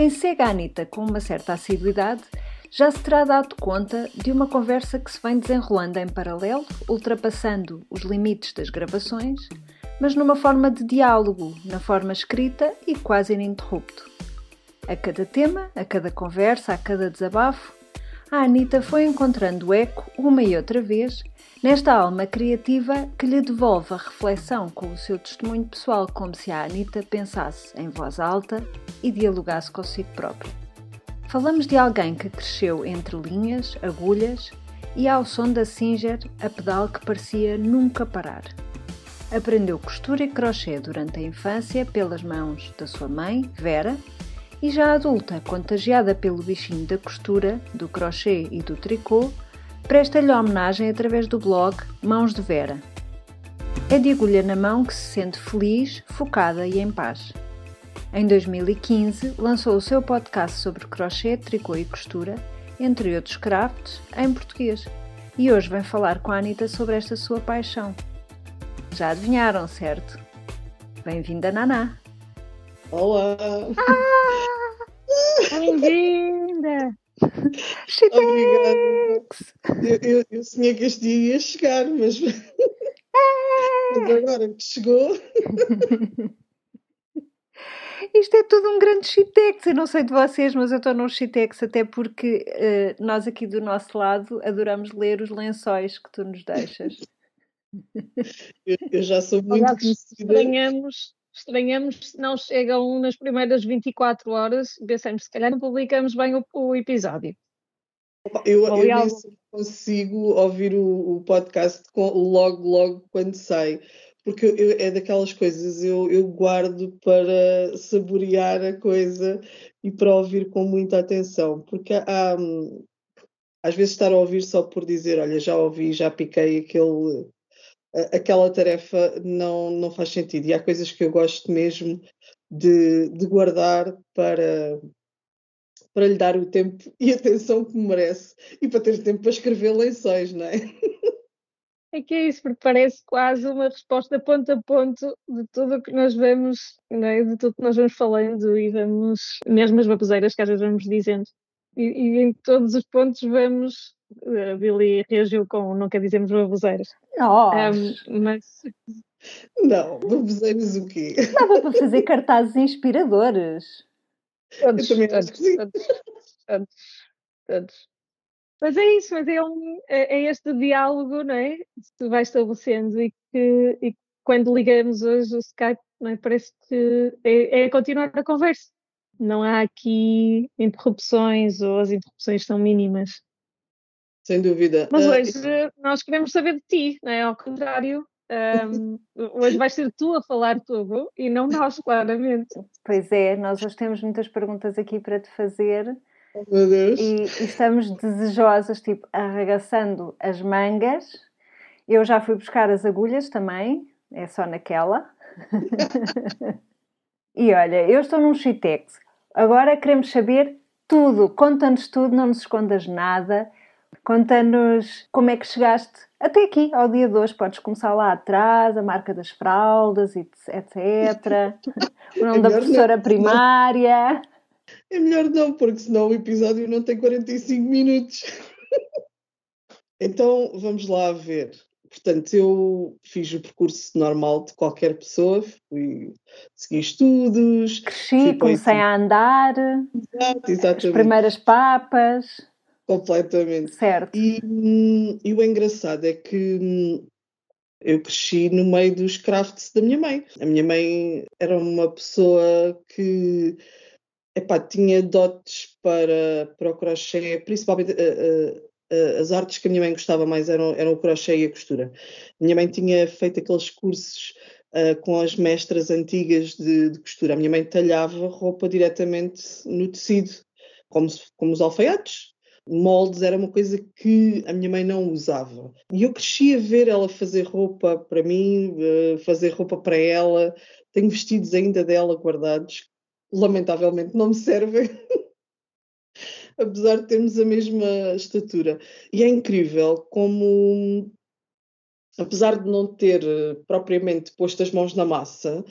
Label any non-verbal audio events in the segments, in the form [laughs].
Quem segue a Anitta com uma certa assiduidade já se terá dado conta de uma conversa que se vem desenrolando em paralelo, ultrapassando os limites das gravações, mas numa forma de diálogo, na forma escrita e quase ininterrupto. A cada tema, a cada conversa, a cada desabafo, a Anitta foi encontrando eco uma e outra vez nesta alma criativa que lhe devolve a reflexão com o seu testemunho pessoal, como se a Anitta pensasse em voz alta e dialogasse consigo própria. Falamos de alguém que cresceu entre linhas, agulhas e ao som da Singer a pedal que parecia nunca parar. Aprendeu costura e crochê durante a infância pelas mãos da sua mãe, Vera, e já adulta, contagiada pelo bichinho da costura, do crochê e do tricô, presta-lhe homenagem através do blog Mãos de Vera. É de agulha na mão que se sente feliz, focada e em paz. Em 2015, lançou o seu podcast sobre crochê, tricô e costura, entre outros crafts, em português. E hoje vem falar com a Anitta sobre esta sua paixão. Já adivinharam, certo? Bem-vinda, Naná! Olá! Ah, Bem-vinda! [laughs] Obrigada. Eu, eu, eu sonhei que este dia ia chegar, mas, [laughs] mas agora que chegou. [laughs] Isto é tudo um grande shitex. Eu não sei de vocês, mas eu estou num shitex até porque uh, nós aqui do nosso lado adoramos ler os lençóis que tu nos deixas. [laughs] Eu, eu já sou muito conhecida. estranhamos, estranhamos se não chegam nas primeiras 24 horas, pensamos se calhar não publicamos bem o, o episódio. Eu, eu nem consigo ouvir o, o podcast com, logo, logo quando sai. Porque eu- é daquelas coisas, eu, eu guardo para saborear a coisa e para ouvir com muita atenção. Porque há, hum, às vezes estar a ouvir só por dizer, olha, já ouvi, já piquei aquele, aquela tarefa, não, não faz sentido. E há coisas que eu gosto mesmo de, de guardar para, para lhe dar o tempo e [laughs] atenção que merece e para ter tempo para escrever lençóis, não é? [laughs] É que é isso, porque parece quase uma resposta ponto a ponto de tudo o que nós vamos, não é? de tudo que nós vamos falando e vamos, mesmo as baboseiras que às vezes vamos dizendo. E, e em todos os pontos vamos. A Billy reagiu com nunca dizemos baboseiras. Oh, Um, mas Não, baboseiros o quê? dava para fazer cartazes inspiradores. Todos, também todos, acho que sim. todos, todos, todos. Mas é isso, mas é, um, é, é este diálogo, não é? Que se vai estabelecendo e que e quando ligamos hoje o Skype, não é? Parece que é, é continuar a conversa. Não há aqui interrupções ou as interrupções são mínimas. Sem dúvida. Mas Ah, hoje nós queremos saber de ti, não é? Ao contrário, ahm, [laughs] hoje vais ser tu a falar tudo e não nós, claramente. Pois é, nós hoje temos muitas perguntas aqui para te fazer meu Deus. e, e estamos desejosas, tipo, arregaçando as mangas. Eu já fui buscar as agulhas também, é só naquela. [laughs] e olha, eu estou num shitex. Agora queremos saber tudo. Conta-nos tudo, não nos escondas nada. Conta-nos como é que chegaste até aqui, ao dia de hoje. Podes começar lá atrás, a marca das fraldas, etc. [laughs] O nome da professora primária. É melhor não, porque senão o episódio não tem 45 minutos. [laughs] então, vamos lá ver. Portanto, eu fiz o percurso normal de qualquer pessoa, fui seguir estudos, Cresci, comecei a andar, exato, as exatamente, primeiras papas, completamente. certo. E, e o engraçado é que hum, eu cresci no meio dos crafts da minha mãe. A minha mãe era uma pessoa que epá, tinha dotes para, para o crochê, principalmente eh, eh, eh, as artes que a minha mãe gostava mais eram, eram o crochê e a costura. Minha mãe tinha feito aqueles cursos eh, com as mestras antigas de, de costura. A minha mãe talhava roupa diretamente no tecido, como, como os alfaiates moldes era uma coisa que a minha mãe não usava. E eu cresci a ver ela fazer roupa para mim, fazer roupa para ela. Tenho vestidos ainda dela guardados. Lamentavelmente não me servem. [laughs] Apesar de termos a mesma estatura. E é incrível como, apesar de não ter eh, propriamente posto as mãos na massa,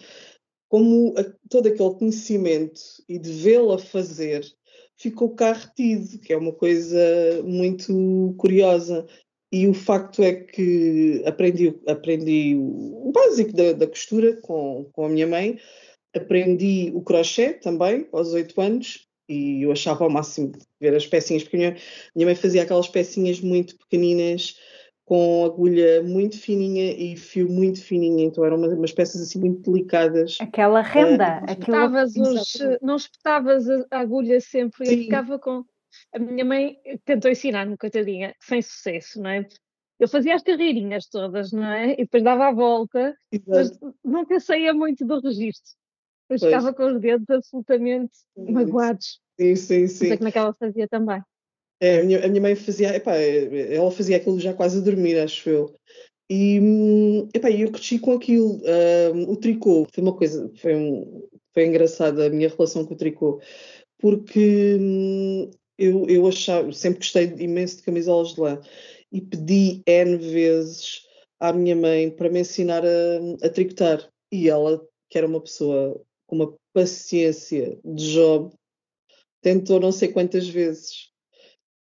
como a, todo aquele conhecimento e de vê-la fazer ficou cá retido, que é uma coisa muito curiosa. E o facto é que aprendi, aprendi o básico da, da costura com, com a minha mãe, aprendi o crochê também aos oito anos e eu achava ao máximo ver as pecinhas, porque minha, minha mãe fazia aquelas pecinhas muito pequeninas com agulha muito fininha e fio muito fininho, então eram umas, umas peças assim muito delicadas. Aquela renda, uh, espetavas os, não espetavas a agulha sempre Sim. e ficava com. A minha mãe tentou ensinar-me, coitadinha, sem sucesso, não é? Eu fazia as carreirinhas todas, não é? E depois dava a volta, Exato. mas nunca saía muito do registro. Eu ficava com os dedos absolutamente magoados. Sim, sim, sim. Não sei como é que ela fazia também. É, a, minha, a minha mãe fazia, epá, ela fazia aquilo já quase a dormir, acho eu. E hum, epá, eu cresci com aquilo. Um, o tricô foi uma coisa, foi, um, foi engraçada a minha relação com o tricô, porque hum, eu, eu achava, sempre gostei imenso de camisolas de lã e pedi N vezes à minha mãe para me ensinar a, a tricotar. E ela, que era uma pessoa com uma paciência de job, tentou não sei quantas vezes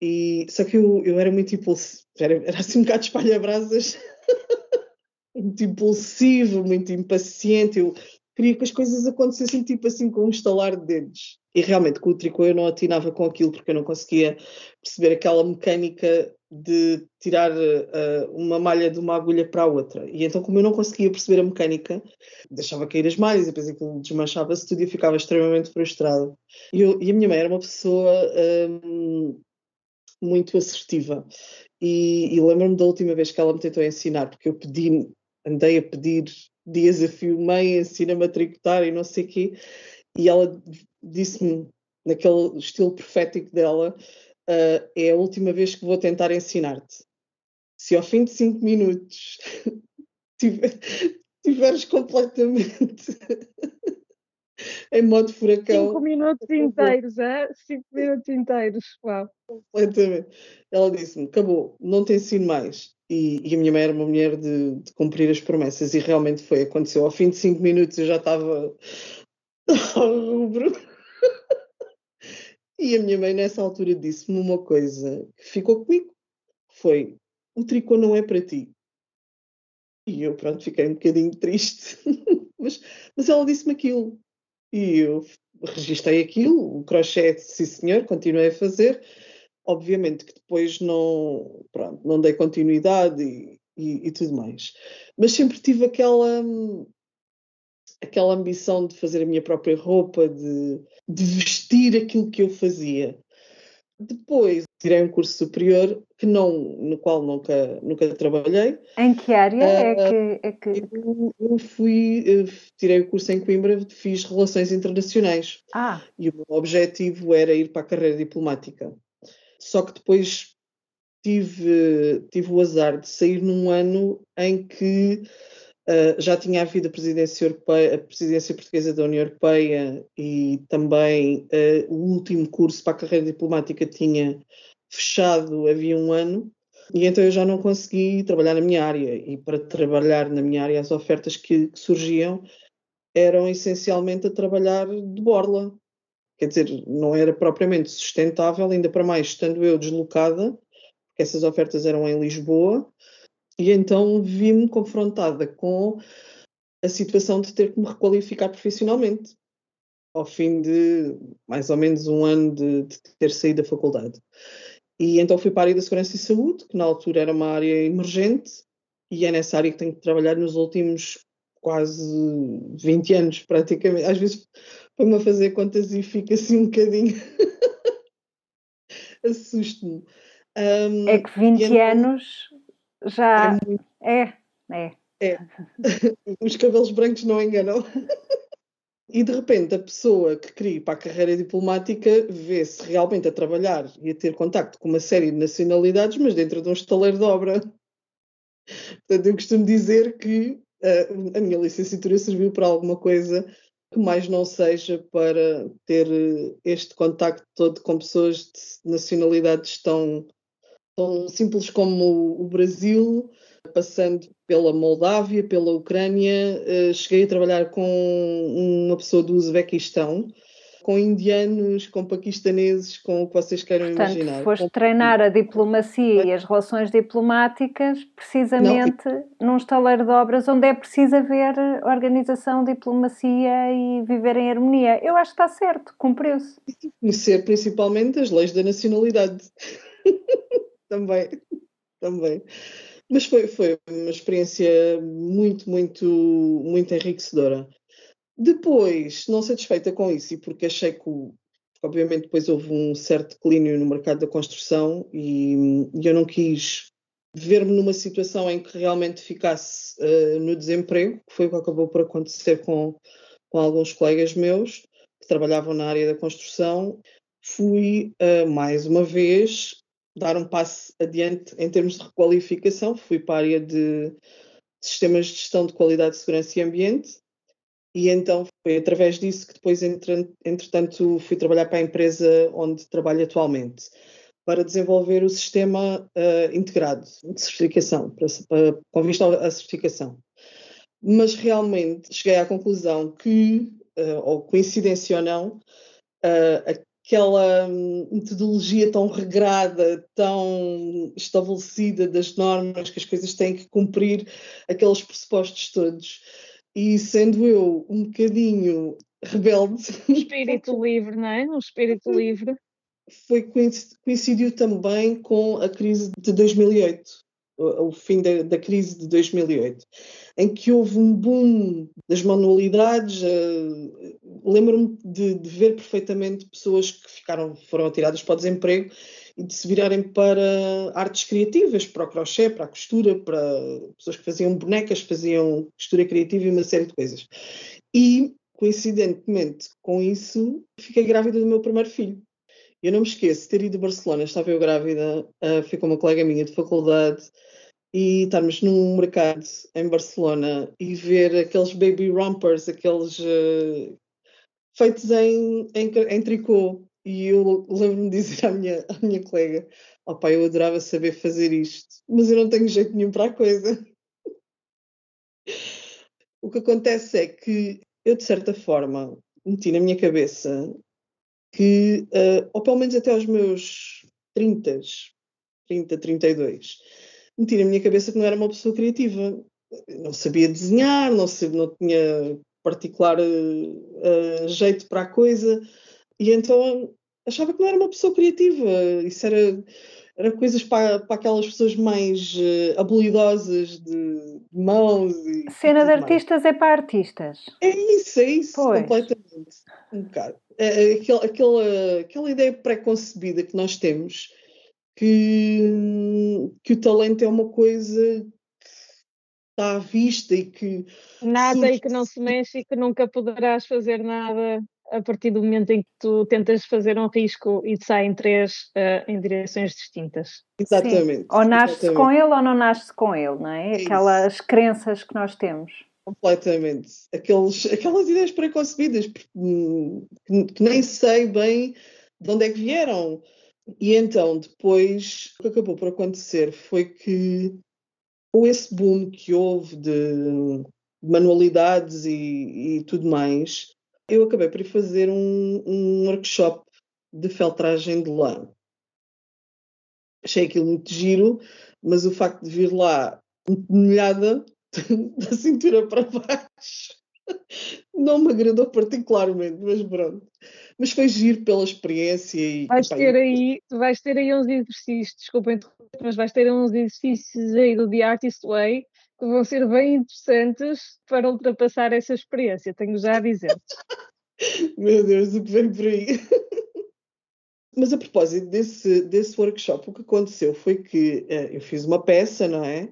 e, só que eu, eu era muito impulsivo, era, era assim um bocado espalha-brasas, [laughs] muito impulsivo, muito impaciente. Eu queria que as coisas acontecessem tipo assim com um estalar de dedos. E realmente com o tricô eu não atinava com aquilo porque eu não conseguia perceber aquela mecânica de tirar uh, uma malha de uma agulha para a outra. E então, como eu não conseguia perceber a mecânica, deixava cair as malhas e depois aquilo desmanchava-se tudo e eu ficava extremamente frustrado. E, eu, e, a minha mãe era uma pessoa um, muito assertiva. E, e lembro-me da última vez que ela me tentou ensinar, porque eu pedi, andei a pedir dias a fio, mãe, ensina-me a tricotar e não sei o quê, e ela disse-me, naquele estilo profético dela, uh, é a última vez que vou tentar ensinar-te. Se ao fim de cinco minutos [laughs] tiveres completamente [laughs] em modo furacão. Cinco minutos inteiros, é? Cinco minutos inteiros, uau. Completamente. Ela disse-me: acabou, não te ensino mais. E, e, a minha mãe era uma mulher de, de, cumprir as promessas, e realmente foi. Aconteceu. Ao fim de cinco minutos eu já estava [laughs] rubro. e a minha mãe, nessa altura, disse-me uma coisa que ficou comigo: foi o tricô não é para ti. E eu, pronto, fiquei um bocadinho triste. [laughs] mas, mas ela disse-me aquilo. E eu registrei aquilo, o crochê, sim senhor, continuei a fazer. Obviamente que depois não, pronto, não dei continuidade e, e, e tudo mais. Mas sempre tive aquela, aquela ambição de fazer a minha própria roupa, de, de vestir aquilo que eu fazia. Depois tirei um curso superior que não, no qual nunca, nunca trabalhei. Em que área uh, é que. É que... Eu, eu fui, eu tirei o curso em Coimbra, fiz Relações Internacionais. Ah. E o meu objetivo era ir para a carreira diplomática. Só que depois tive, tive o azar de sair num ano em que Uh, já tinha havido a presidência, europeia, a presidência portuguesa da União Europeia e também uh, o último curso para a carreira diplomática tinha fechado havia um ano. E então eu já não consegui trabalhar na minha área. E para trabalhar na minha área as ofertas que, que surgiam eram essencialmente a trabalhar de borla quer dizer, não era propriamente sustentável, ainda para mais estando eu deslocada, porque essas ofertas eram em Lisboa, e então vi-me confrontada com a situação de ter que me requalificar profissionalmente, ao fim de mais ou menos um ano de, de ter saído da faculdade. E então fui para a área da segurança e saúde, que na altura era uma área emergente, e é nessa área que tenho que trabalhar nos últimos quase 20 anos, praticamente. Às vezes põe-me a fazer contas e fica assim um bocadinho. [laughs] Assusto-me. Um, é que 20 então, anos já. É, muito... é, é. É. [laughs] Os cabelos brancos não enganam. E de repente a pessoa que queria ir para a carreira diplomática vê-se realmente a trabalhar e a ter contacto com uma série de nacionalidades, mas dentro de um estaleiro de obra. Portanto, eu costumo dizer que uh, a minha licenciatura serviu para alguma coisa que mais não seja para ter este contacto todo com pessoas de nacionalidades tão tão simples como o Brasil, passando pela Moldávia, pela Ucrânia, uh, cheguei a trabalhar com uma pessoa do Uzbequistão, com indianos, com paquistaneses, com o que vocês queiram Portanto, imaginar. foste com... treinar a diplomacia e as relações diplomáticas precisamente Não. num estaleiro de obras onde é preciso haver organização, diplomacia e viver em harmonia. Eu acho que está certo, cumpriu-se. Conhecer principalmente as leis da nacionalidade. [laughs] também, também. Mas foi, foi uma experiência muito, muito, muito enriquecedora. Depois, não satisfeita com isso, e porque achei que, obviamente, depois houve um certo declínio no mercado da construção e, e eu não quis ver-me numa situação em que realmente ficasse uh, no desemprego, que foi o que acabou por acontecer com, com alguns colegas meus que trabalhavam na área da construção. Fui, uh, mais uma vez, dar um passo adiante em termos de requalificação. Fui para a área de sistemas de gestão de qualidade, segurança e ambiente e então foi através disso que depois, entretanto, fui trabalhar para a empresa onde trabalho atualmente, para desenvolver o sistema uh, integrado de certificação, para, para, com vista à certificação. Mas realmente cheguei à conclusão que, uh, ou coincidência ou não, uh, aquela metodologia tão regrada, tão estabelecida das normas que as coisas têm que cumprir, aqueles pressupostos todos, e sendo eu um bocadinho rebelde. [laughs] Um espírito livre, não é? Um espírito livre. Foi coincidiu também com a crise de 2008, o, fim da, da, crise de 2008, em que houve um boom das manualidades. Uh, Lembro-me de, de, ver perfeitamente pessoas que ficaram, foram atiradas para o desemprego e de se virarem para artes criativas, para o crochê, para a costura, para pessoas que faziam bonecas, faziam costura criativa e uma série de coisas. E, coincidentemente com isso, fiquei grávida do meu primeiro filho. Eu não me esqueço de ter ido a Barcelona, estava eu grávida, uh, fui com uma colega minha de faculdade e estarmos num mercado em Barcelona e ver aqueles baby rompers, aqueles uh, feitos em, em, em tricô, e eu lembro-me de dizer à minha, à minha colega: oh, pai, eu adorava saber fazer isto, mas eu não tenho jeito nenhum para a coisa. o que acontece é que eu, de certa forma, meti na minha cabeça que, uh, ou pelo menos até aos meus 30, 30, 32, meti na minha cabeça que não era uma pessoa criativa. Não sabia desenhar, não, sabia, não tinha particular uh, jeito para a coisa. E então achava que não era uma pessoa criativa. Isso era, era coisas para, para aquelas pessoas mais uh, habilidosas de, de mãos. E, Cena de artistas mais. é para artistas. É isso, é isso, pois. completamente. Um bocado. É, é, aquela, aquela, aquela ideia pré-concebida que nós temos que, que o talento é uma coisa está à vista e que. Nada e que não se mexe e que nunca poderás fazer nada a partir do momento em que tu tentas fazer um risco e te saem três uh, em direções distintas. Exatamente. Sim. Ou nasce com ele ou não nasce com ele, não é? é Aquelas isso. crenças que nós temos. Completamente. Aqueles, aquelas ideias preconcebidas hum, que, que nem sei bem de onde é que vieram. E então, depois, o que acabou por acontecer foi que, com esse boom que houve de manualidades e, e tudo mais, eu acabei por fazer um, um workshop de feltragem de lã. Achei aquilo muito giro, mas o facto de vir lá molhada [laughs] da cintura para baixo [laughs] não me agradou particularmente, mas pronto. Mas foi giro pela experiência e. Vais ter, aí, vais ter aí uns exercícios, desculpem, mas vais ter uns exercícios aí do The Artist Way que vão ser bem interessantes para ultrapassar essa experiência, tenho já a dizer. [laughs] Meu Deus, o que vem por aí? [laughs] Mas a propósito desse, desse workshop, o que aconteceu foi que uh, eu fiz uma peça, não é?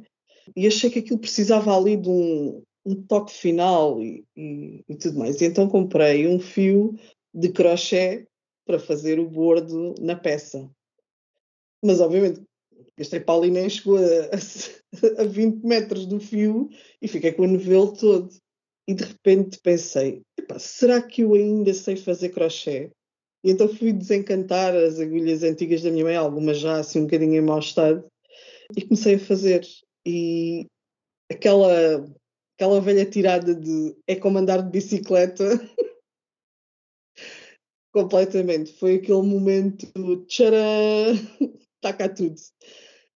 E achei que aquilo precisava ali de um, um toque final e, e, e, tudo mais. E então comprei um fio de crochê para fazer o bordo na peça. Mas, obviamente, este ali nem chegou a, a 20 [laughs] metros do fio e fiquei com o novelo todo. E de repente pensei: será que eu ainda sei fazer crochê? E então fui desencantar as agulhas antigas da minha mãe, algumas já assim um bocadinho em mau estado, e comecei a fazer. e aquela, aquela velha tirada de é como andar de bicicleta [laughs] completamente. Foi aquele momento tcharam, está [laughs] cá tudo.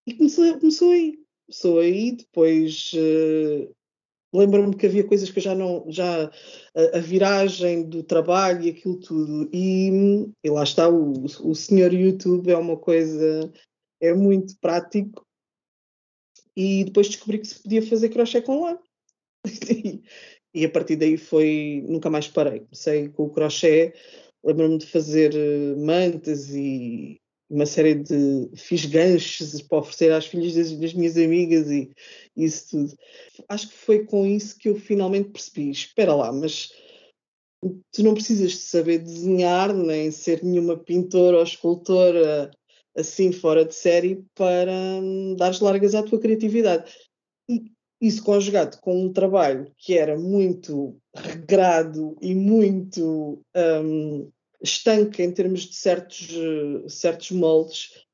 E começou, começou aí. Começou aí, depois uh, lembro-me que havia coisas que eu já não. já a, a, viragem do trabalho e aquilo tudo. E, e lá está, o, o senhor YouTube é uma coisa. é muito prático. E depois descobri que se podia fazer crochê com e, [laughs] e a partir daí foi. nunca mais parei. Comecei com o crochê. Lembro-me de fazer eh, mantas e, uma série de fiz ganchos para oferecer às filhas das, das, minhas amigas e isso tudo. Acho que foi com isso que eu finalmente percebi, espera lá, mas tu não precisas de saber desenhar, nem ser nenhuma pintora ou escultora assim fora de série para hum, dar largas à tua criatividade. E isso conjugado com um trabalho que era muito regrado e muito um, estanque em termos de certos, certos moldes,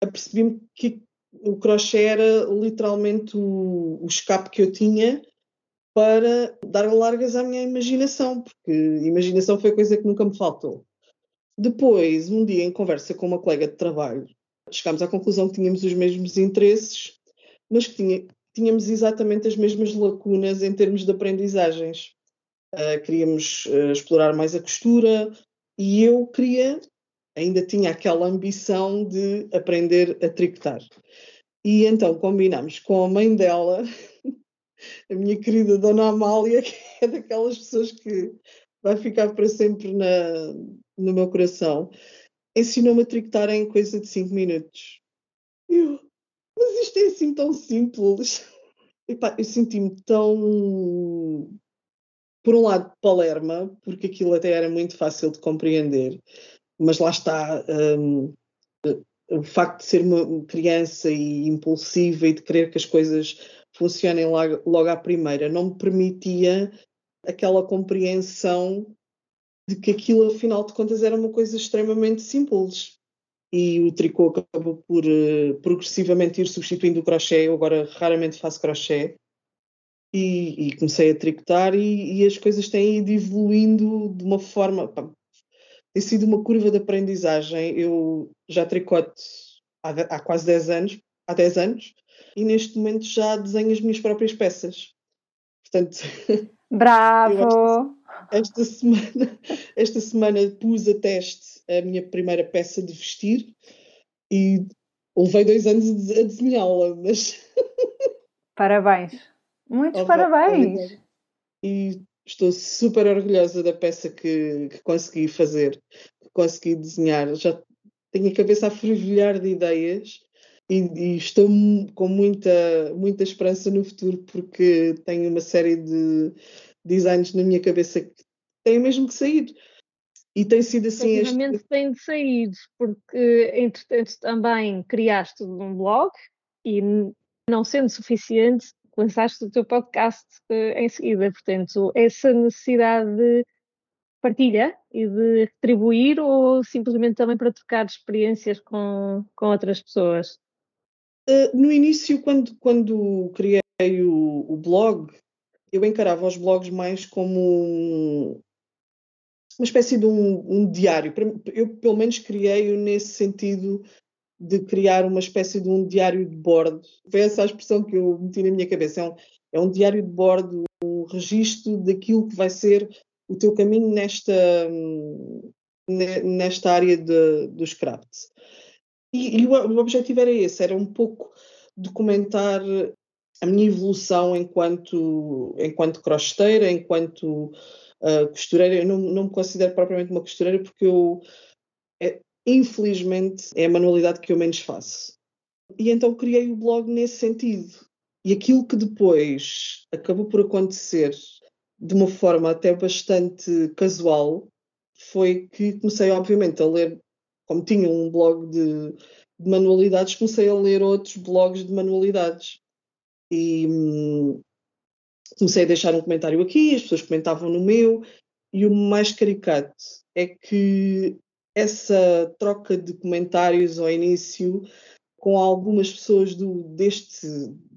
apercebi-me que o crochê era literalmente o, o escape que eu tinha para dar largas à minha imaginação, porque imaginação foi coisa que nunca me faltou. Depois, um dia, em conversa com uma colega de trabalho, chegámos à conclusão que tínhamos os mesmos interesses, mas que tinha, tínhamos exatamente as mesmas lacunas em termos de aprendizagens. Uh, queríamos uh, explorar mais a costura, e eu queria, ainda tinha aquela ambição de aprender a tricotar. E então combinámos com a mãe dela, [laughs] a minha querida Dona Amália, [laughs] que é daquelas pessoas que vai ficar para sempre na, no meu coração, ensinou-me a tricotar em coisa de 5 minutos. Eu, mas isto é assim tão simples. [laughs] Epá, eu senti-me tão por um lado, Palerma, porque aquilo até era muito fácil de compreender, mas lá está. Um, o facto de ser uma criança e impulsiva e de querer que as coisas funcionem logo, logo à primeira não me permitia aquela compreensão de que aquilo, afinal de contas, era uma coisa extremamente simples. E o tricô acabou por uh, progressivamente ir substituindo o crochê. Eu agora raramente faço crochê, e, e comecei a tricotar e, e, as coisas têm ido evoluindo de uma forma. Pá, tem sido uma curva de aprendizagem. Eu já tricoto há, há, quase 10 anos, há 10 anos, e neste momento já desenho as minhas próprias peças. Portanto. [laughs] Bravo! Esta, esta, semana, [laughs] esta semana pus a teste a minha primeira peça de vestir e levei dois anos a desenhá-la, mas. [laughs] Parabéns! Muitos parabéns! E estou super orgulhosa da peça que, que, consegui fazer, que consegui desenhar. Já tenho a cabeça a fervilhar de ideias e, e, estou com muita, muita esperança no futuro porque tenho uma série de designs na minha cabeça que têm mesmo que sair. E tem sido assim. Efetivamente este... tem de sair, porque entretanto também criaste um blog e não sendo suficiente, lançaste o teu podcast uh, em seguida. Portanto, essa necessidade de partilha e de retribuir ou simplesmente também para trocar experiências com, com outras pessoas? Uh, no início, quando, quando criei o, o, blog, eu encarava os blogs mais como um, uma espécie de um, um diário. Eu, pelo menos, criei-o nesse sentido de criar uma espécie de um diário de bordo. Foi essa a expressão que eu meti na minha cabeça. É um, é um diário de bordo, um registro daquilo que vai ser o teu caminho nesta, nesta área dos crafts. E, e o, o, objetivo era esse, era um pouco documentar a minha evolução enquanto, enquanto crocheteira, enquanto uh, costureira. Eu não, não me considero propriamente uma costureira porque eu é, infelizmente, é a manualidade que eu menos faço. E então criei o blog nesse sentido. E aquilo que depois acabou por acontecer de uma forma até bastante casual foi que comecei, obviamente, a ler, como tinha um blog de, de manualidades, comecei a ler outros blogs de manualidades. E hum, comecei a deixar um comentário aqui, as pessoas comentavam no meu, e o mais caricato é que essa troca de comentários ao início com algumas pessoas do, deste,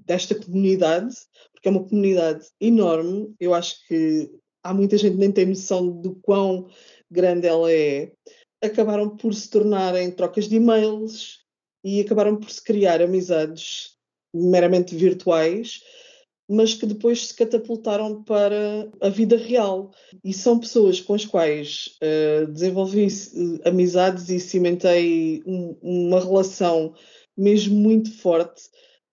desta comunidade, porque é uma comunidade enorme. Eu acho que há muita gente que nem tem noção do quão grande ela é. Acabaram por se tornarem trocas de e-mails e acabaram por se criar amizades meramente virtuais mas que depois se catapultaram para a vida real. E são pessoas com as quais uh, desenvolvi uh, amizades e cimentei um, uma relação mesmo muito forte.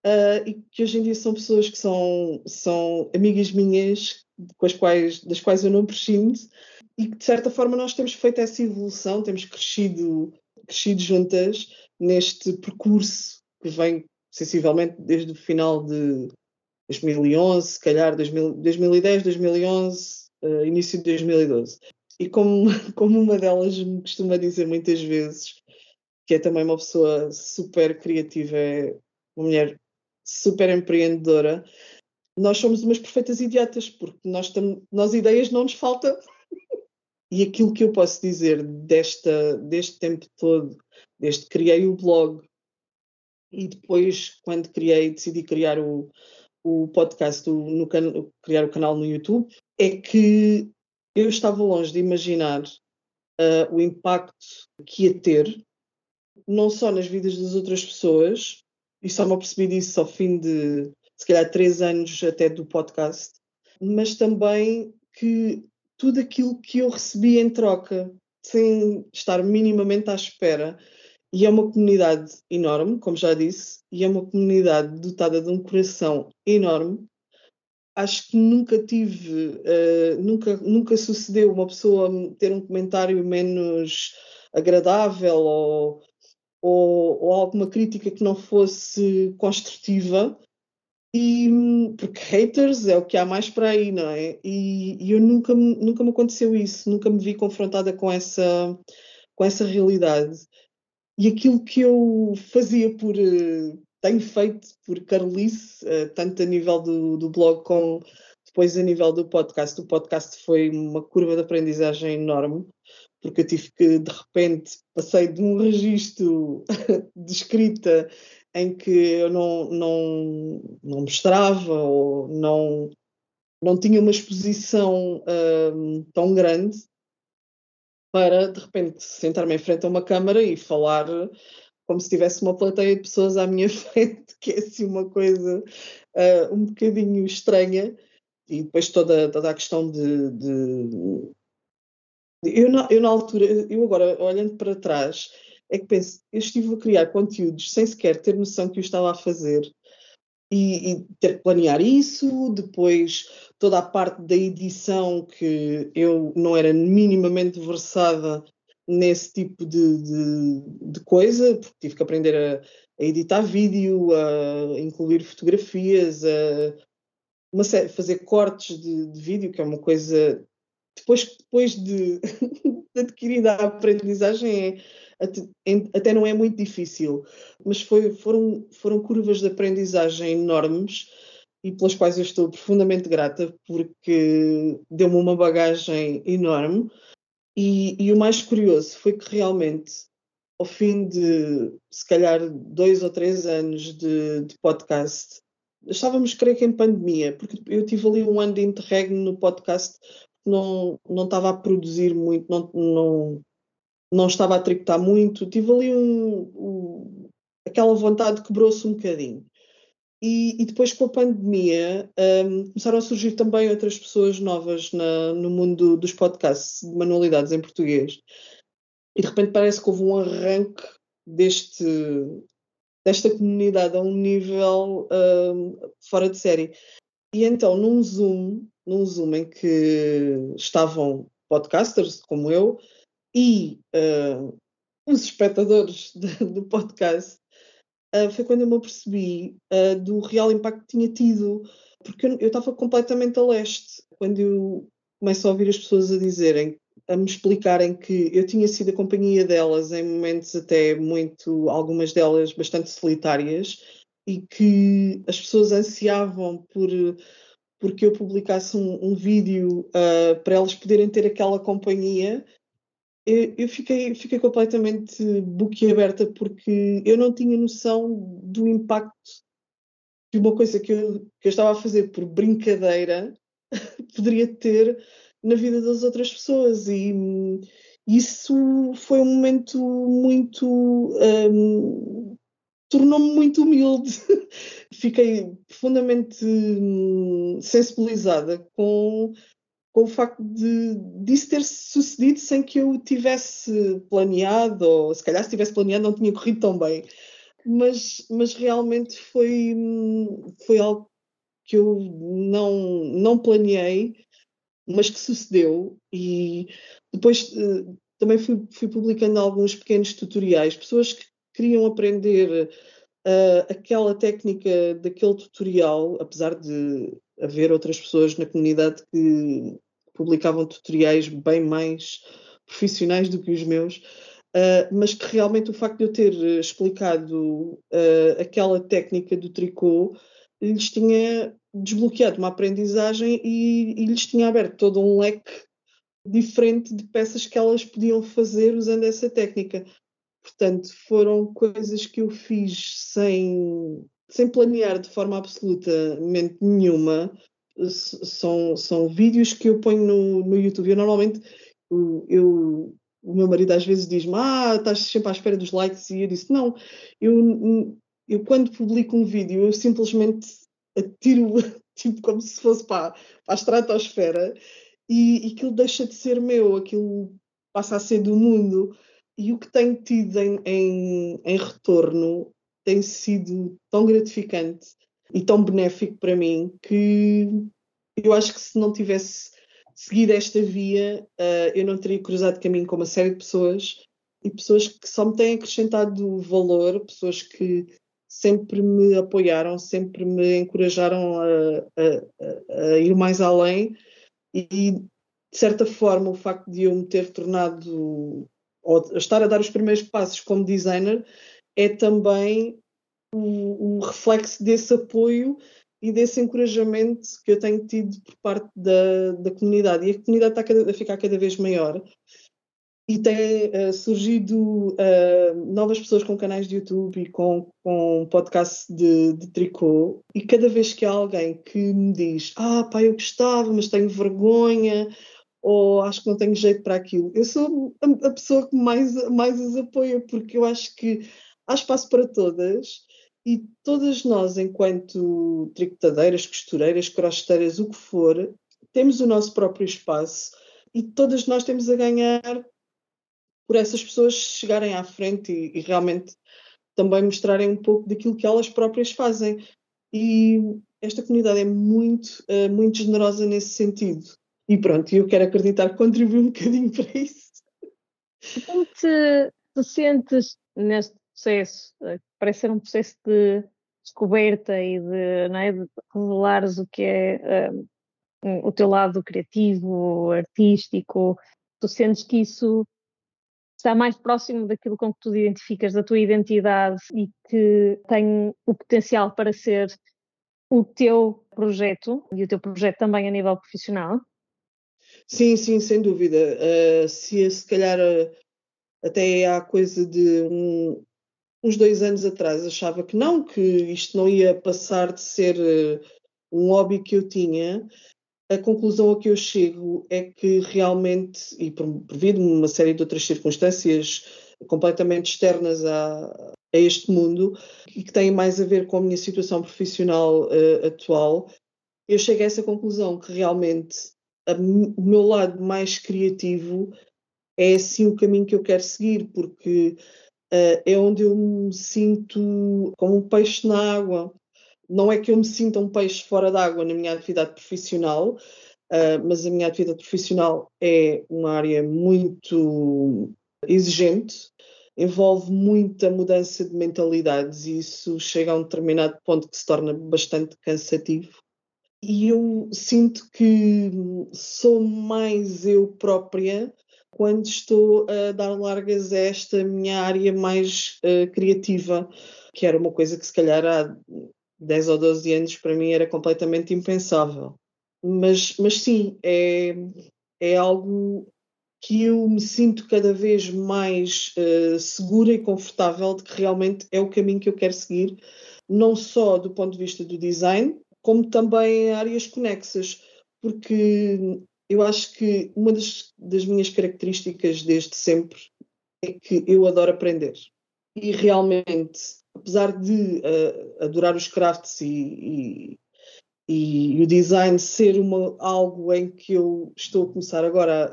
Uh, e que hoje em dia são pessoas que são, são amigas minhas, com as quais, das quais eu não prescindo, e que de certa forma nós temos feito essa evolução, temos crescido, crescido juntas neste percurso que vem sensivelmente desde o final de 2011, se calhar 2000, 2010, 2011, uh, início de 2012. E como, [laughs] como uma delas me costuma dizer muitas vezes, que é também uma pessoa super criativa, é uma mulher super empreendedora, nós somos umas perfeitas idiotas, porque nós, tam, nós ideias não nos falta. [laughs] e aquilo que eu posso dizer desta, deste tempo todo, desde que criei o blog e depois, quando criei, decidi criar o, o podcast, no can... criar o canal no YouTube, é que eu estava longe de imaginar uh, o impacto que ia ter, não só nas vidas das outras pessoas, e só me apercebi disso ao fim de, se calhar, três anos até do podcast, mas também que tudo aquilo que eu recebi em troca, sem estar minimamente à espera, e é uma comunidade enorme, como já disse, e é uma comunidade dotada de um coração enorme. Acho que nunca tive, uh, nunca, nunca sucedeu uma pessoa ter um comentário menos agradável ou, ou, ou alguma crítica que não fosse construtiva. E, porque haters é o que há mais para aí, não é? E, e, eu nunca, nunca me aconteceu isso, nunca me vi confrontada com essa, com essa realidade. E aquilo que eu fazia por. Uh, tenho feito por Carolice, uh, tanto a nível do, do blog como depois a nível do podcast. O podcast foi uma curva de aprendizagem enorme, porque eu tive que, de repente, passei de um registro [laughs] de escrita em que eu não, não, não mostrava ou não, não tinha uma exposição uh, tão grande para de repente sentar-me em frente a uma câmara e falar como se tivesse uma plateia de pessoas à minha [laughs] frente, que é assim uma coisa uh, um bocadinho estranha. E depois toda, toda a questão de. de... Eu, na, eu, na altura, eu agora olhando para trás, é que penso, eu estive a criar conteúdos sem sequer ter noção que eu estava a fazer e, e, ter que planear isso, depois toda a parte da edição que eu não era minimamente versada nesse tipo de, de, de coisa, porque tive que aprender a, a, editar vídeo, a incluir fotografias, a uma série, fazer cortes de, de vídeo, que é uma coisa depois, depois de, [laughs] de adquirida a aprendizagem é até não é muito difícil, mas foi, foram, foram curvas de aprendizagem enormes e pelas quais eu estou profundamente grata, porque deu-me uma bagagem enorme. E, e, o mais curioso foi que realmente, ao fim de se calhar dois ou três anos de, de podcast, estávamos, creio que, em pandemia, porque eu tive ali um ano de interregno no podcast, não, não estava a produzir muito, não, não, não estava a tricotar muito, tive ali um, um aquela vontade quebrou-se um bocadinho. E, e, depois com a pandemia um, começaram a surgir também outras pessoas novas na, no mundo dos podcasts de manualidades em português. E de repente parece que houve um arranque deste, desta comunidade a um nível um, fora de série. E então, num Zoom, num Zoom em que estavam podcasters como eu, e uh, os espectadores [laughs] de, do podcast, uh, foi quando eu me apercebi uh, do real impacto que tinha tido, porque eu estava completamente a leste. Quando eu começo a ouvir as pessoas a dizerem, a me explicarem que eu tinha sido a companhia delas em momentos até muito, algumas delas bastante solitárias, e que as pessoas ansiavam por porque eu publicasse um, um vídeo uh, para elas poderem ter aquela companhia eu, eu fiquei, fiquei completamente boquiaberta porque eu não tinha noção do impacto que uma coisa que eu, que eu estava a fazer por brincadeira [laughs] poderia ter na vida das outras pessoas. E isso foi um momento muito. Um, tornou-me muito humilde. [laughs] Fiquei profundamente hum, sensibilizada com, com o facto de disso ter sucedido sem que eu tivesse planeado, ou se calhar se tivesse planeado não tinha corrido tão bem. Mas, mas realmente foi, hum, foi algo que eu não, não planeei, mas que sucedeu. E depois uh, também fui, fui publicando alguns pequenos tutoriais, pessoas que queriam aprender uh, aquela técnica daquele tutorial, apesar de haver outras pessoas na comunidade que publicavam tutoriais bem mais profissionais do que os meus, uh, mas que realmente o facto de eu ter explicado uh, aquela técnica do tricô lhes tinha desbloqueado uma aprendizagem e, e lhes tinha aberto todo um leque diferente de peças que elas podiam fazer usando essa técnica. Portanto, foram coisas que eu fiz sem, sem planear de forma absolutamente nenhuma. São, são vídeos que eu ponho no, no YouTube. Eu normalmente, eu, o meu marido às vezes diz-me: Ah, estás sempre à espera dos likes. E eu disse: Não, eu, eu quando publico um vídeo, eu simplesmente atiro [laughs] tipo, como se fosse para, para a estratosfera e, e aquilo deixa de ser meu, aquilo passa a ser do mundo. E o que tenho tido em, em, em retorno tem sido tão gratificante e tão benéfico para mim que eu acho que se não tivesse seguido esta via, uh, eu não teria cruzado caminho com uma série de pessoas e pessoas que só me têm acrescentado valor, pessoas que sempre me apoiaram, sempre me encorajaram a, a, a ir mais além. E, de certa forma, o facto de eu me ter tornado ou estar a dar os primeiros passos como designer, é também o, o reflexo desse apoio e desse encorajamento que eu tenho tido por parte da, da comunidade. E a comunidade está a, cada, a ficar cada vez maior e tem uh, surgido uh, novas pessoas com canais de YouTube e com, com podcast de, de, tricô. E cada vez que há alguém que me diz: Ah, pá, eu gostava, mas tenho vergonha, ou acho que não tenho jeito para aquilo. Eu sou a, pessoa que mais, mais as apoia, porque eu acho que há espaço para todas e todas nós, enquanto tricotadeiras, costureiras, crocheteiras, o que for, temos o nosso próprio espaço e todas nós temos a ganhar por essas pessoas chegarem à frente e, e realmente também mostrarem um pouco daquilo que elas próprias fazem. E esta comunidade é muito, uh, muito generosa nesse sentido. E pronto, eu quero acreditar que contribui um bocadinho [laughs] para isso. Como te, te sentes neste processo? Parece ser um processo de descoberta e de, é, de revelares o que é um, o teu lado criativo, artístico. Tu sentes que isso está mais próximo daquilo com que tu te identificas, da tua identidade e que tem o potencial para ser o teu projeto e o teu projeto também a nível profissional? Sim, sim, sem dúvida. Uh, se se calhar uh, até há coisa de um, uns dois anos atrás achava que não, que isto não ia passar de ser uh, um hobby que eu tinha, a conclusão a que eu chego é que realmente, e devido uma série de outras circunstâncias completamente externas a, a, este mundo e que têm mais a ver com a minha situação profissional atual, eu chego a essa conclusão que realmente o meu lado mais criativo é assim o caminho que eu quero seguir, porque uh, é onde eu me sinto como um peixe na água. Não é que eu me sinta um peixe fora d'água na minha atividade profissional, uh, mas a minha atividade profissional é uma área muito exigente, envolve muita mudança de mentalidades e isso chega a um determinado ponto que se torna bastante cansativo e eu sinto que sou mais eu própria quando estou a dar largas a esta minha área mais uh, criativa, que era uma coisa que se calhar há 10 ou 12 anos para mim era completamente impensável. Mas, mas sim, é, é algo que eu me sinto cada vez mais uh, segura e confortável de que realmente é o caminho que eu quero seguir não só do ponto de vista do design, como também áreas conexas, porque eu acho que uma das, das minhas características desde sempre é que eu adoro aprender. E realmente, apesar de uh, adorar os crafts e, e, e, o design ser uma, algo em que eu estou a começar agora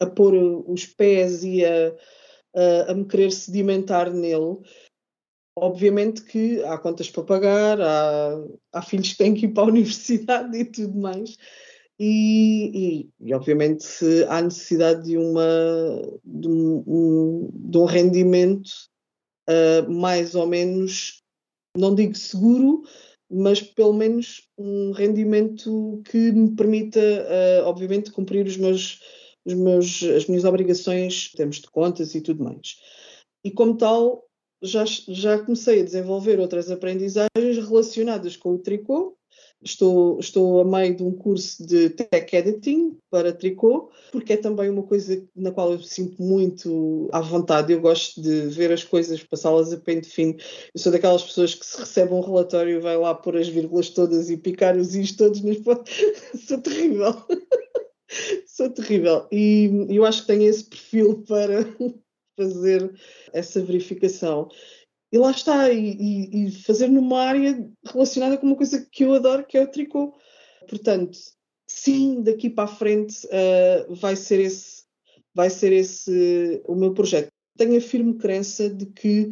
a, a pôr os pés e a, a, a me querer sedimentar nele, obviamente que há contas para pagar, há, há filhos que têm que ir para a [laughs] universidade e tudo mais. E, e, e, obviamente há necessidade de, uma, de, um, de um rendimento uh, mais ou menos, não digo seguro, mas pelo menos um rendimento que me permita, uh, obviamente, cumprir os meus, os meus, as minhas obrigações em termos de contas e tudo mais. E como tal, já, já comecei a desenvolver outras aprendizagens relacionadas com o tricô, Estou, estou a meio de um curso de tech editing para tricô, porque é também uma coisa na qual eu sinto muito à vontade. Eu gosto de ver as coisas, passá-las a pente fino. Eu sou daquelas pessoas que se recebe um relatório e vai lá pôr as vírgulas todas e picar os is todos nas [laughs] Sou terrível. [laughs] sou terrível. E eu acho que tenho esse perfil para fazer essa verificação. E lá está, e, e, fazer numa área relacionada com uma coisa que eu adoro, que é o tricô. Portanto, sim, daqui para a frente uh, vai ser esse, vai ser esse o meu projeto. Tenho a firme crença de que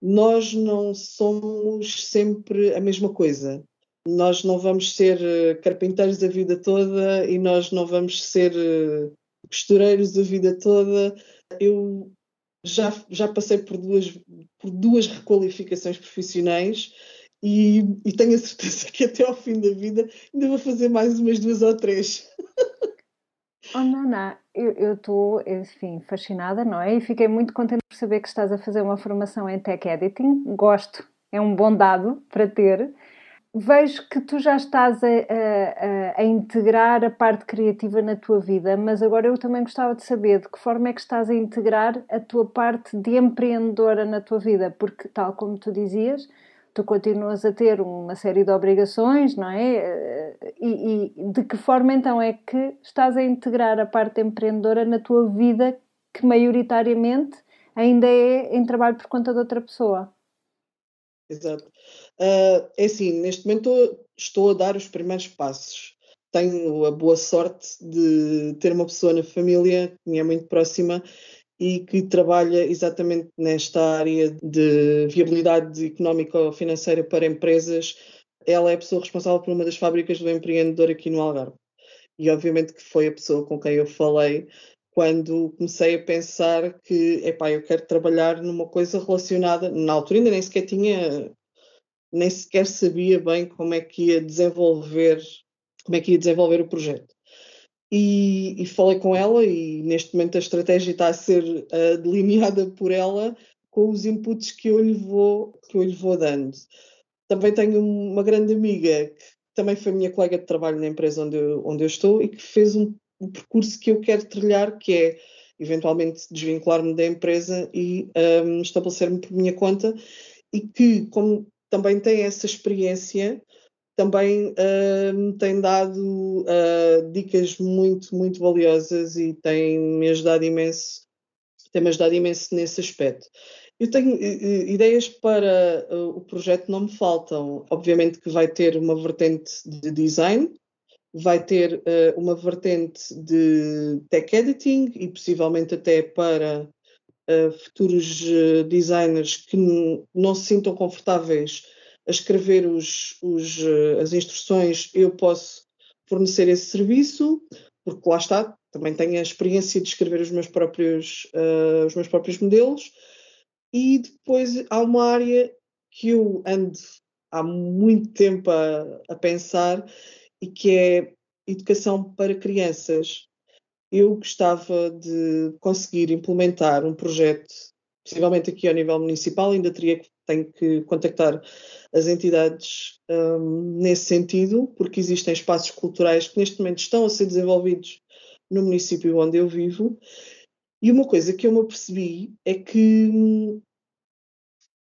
nós não somos sempre a mesma coisa. Nós não vamos ser uh, carpinteiros a vida toda e nós não vamos ser uh, costureiros a vida toda. Eu já, já passei por duas, por duas requalificações profissionais e, e, tenho a certeza que até ao fim da vida ainda vou fazer mais umas duas ou três. Oh, não, eu estou, enfim, fascinada, não é? E fiquei muito contente por saber que estás a fazer uma formação em tech editing. Gosto, é um bom dado para ter vejo que tu já estás a, a, a, integrar a parte criativa na tua vida, mas agora eu também gostava de saber de que forma é que estás a integrar a tua parte de empreendedora na tua vida, porque, tal como tu dizias, tu continuas a ter uma série de obrigações, não é? E, e de que forma então é que estás a integrar a parte empreendedora na tua vida, que maioritariamente ainda é em trabalho por conta de outra pessoa? Exato. Uh, é assim, neste momento estou a dar os primeiros passos. Tenho a boa sorte de ter uma pessoa na família que me é muito próxima e que trabalha exatamente nesta área de viabilidade económica ou financeira para empresas. Ela é a pessoa responsável por uma das fábricas do empreendedor aqui no Algarve. E obviamente que foi a pessoa com quem eu falei quando comecei a pensar que, epá, eu quero trabalhar numa coisa relacionada, na altura ainda nem sequer tinha nem sequer sabia bem como é que ia desenvolver, como é que ia desenvolver o projeto. E, e falei com ela e neste momento a estratégia está a ser uh, delineada por ela com os inputs que eu lhe vou, que eu lhe vou dando. Também tenho uma grande amiga que também foi minha colega de trabalho na empresa onde eu, onde eu estou e que fez um, um percurso que eu quero trilhar, que é eventualmente desvincular-me da empresa e um, estabelecer-me por minha conta e que, como também tem essa experiência, também uh, tem dado uh, dicas muito, muito valiosas e tem-me ajudado imenso, tem-me ajudado imenso nesse aspecto. Eu tenho uh, ideias para o projeto, não me faltam. Obviamente que vai ter uma vertente de design, vai ter uma vertente de tech editing e possivelmente até para futuros uh, designers que não se sintam confortáveis a escrever os, os, uh, as instruções, eu posso fornecer esse serviço, porque lá está, também tenho a experiência de escrever os meus próprios, os meus próprios modelos. E depois há uma área que eu ando há muito tempo a, a pensar e que é educação para crianças eu gostava de conseguir implementar um projeto, possivelmente aqui ao nível municipal, ainda teria que, tenho que contactar as entidades um, nesse sentido, porque existem espaços culturais que neste momento estão a ser desenvolvidos no município onde eu vivo. E uma coisa que eu me apercebi é que hum,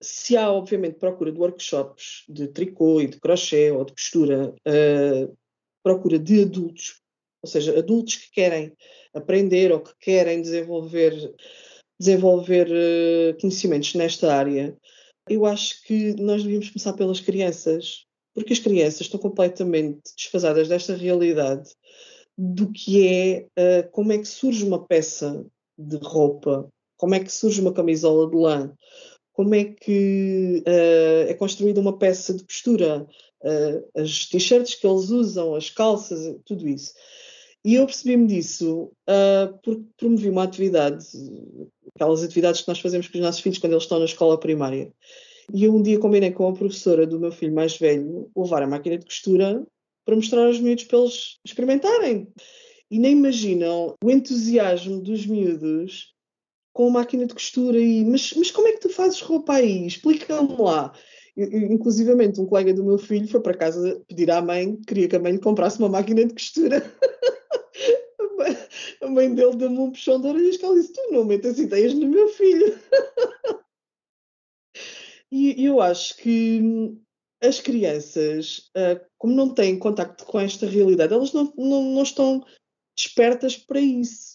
se há, obviamente, procura de workshops de tricô e de crochê ou de costura, uh, procura de adultos, ou seja, adultos que querem aprender ou que querem desenvolver, desenvolver uh, conhecimentos nesta área, eu acho que nós devíamos começar pelas crianças, porque as crianças estão completamente desfasadas desta realidade do que é uh, como é que surge uma peça de roupa, como é que surge uma camisola de lã, como é que uh, é construída uma peça de costura, uh, as t-shirts que eles usam, as calças, tudo isso. E eu percebi-me disso uh, porque promovi uma atividade, aquelas atividades que nós fazemos com os nossos filhos quando eles estão na escola primária. E eu um dia combinei com a professora do meu filho mais velho levar a máquina de costura para mostrar aos miúdos para eles experimentarem. E nem imaginam o entusiasmo dos miúdos com a máquina de costura e mas, mas como é que tu fazes roupa aí? Explica-me lá. Inclusivamente, um colega do meu filho foi para casa pedir à mãe, queria que a mãe lhe comprasse uma máquina de costura. [laughs] a mãe dele deu-me um puxão de orelhas que ela disse: Tu não metas ideias no meu filho. [laughs] e eu acho que as crianças, ah, como não têm contacto com esta realidade, elas não, não, não estão despertas para isso.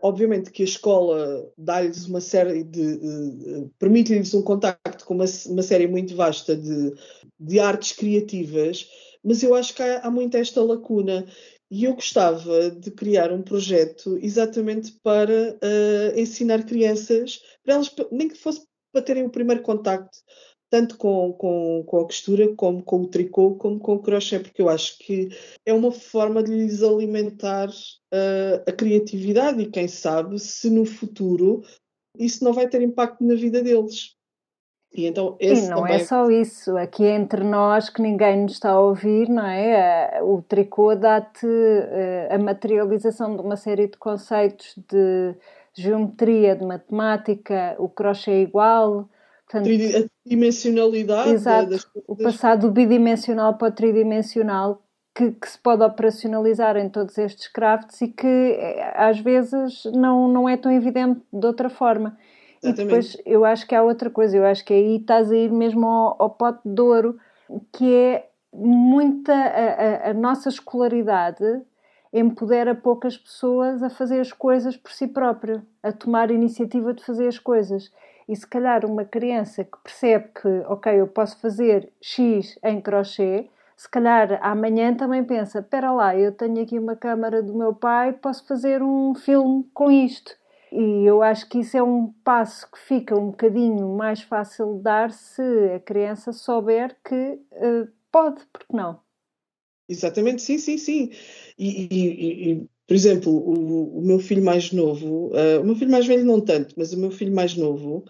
Obviamente que a escola dá-lhes uma série de. Permite-lhes um contacto com uma, uma série muito vasta de, de artes criativas, mas eu acho que há, há muito esta lacuna. E eu gostava de criar um projeto exatamente para uh, ensinar crianças, para elas, nem que fosse para terem o primeiro contacto tanto com, com, com a costura, como com o tricô, como com o crochê, porque eu acho que é uma forma de lhes alimentar uh, a criatividade e quem sabe se no futuro isso não vai ter impacto na vida deles. E então esse e não é também... é só isso, aqui entre nós que ninguém nos está a ouvir, não é? O tricô dá-te uh, a materialização de uma série de conceitos de geometria, de matemática, o crochê é igual, Portanto, a tridimensionalidade exato, das coisas. O passado bidimensional para o tridimensional que, que, se pode operacionalizar em todos estes crafts e que eh, às vezes não, não é tão evidente de outra forma. Exatamente. E depois eu acho que há outra coisa, eu acho que aí estás a ir mesmo ao, ao pote de ouro, que é muita a, a, a nossa escolaridade empodera poucas pessoas a fazer as coisas por si próprio, a tomar a iniciativa de fazer as coisas. E se calhar uma criança que percebe que, ok, eu posso fazer X em crochê, se calhar amanhã também pensa: espera lá, eu tenho aqui uma câmara do meu pai, posso fazer um filme com isto. E eu acho que isso é um passo que fica um bocadinho mais fácil de dar se a criança souber que uh, pode, porque não? Exatamente, sim, sim, sim. E, e, e por exemplo, o, o, meu filho mais novo, uh, o meu filho mais velho não tanto, mas o meu filho mais novo,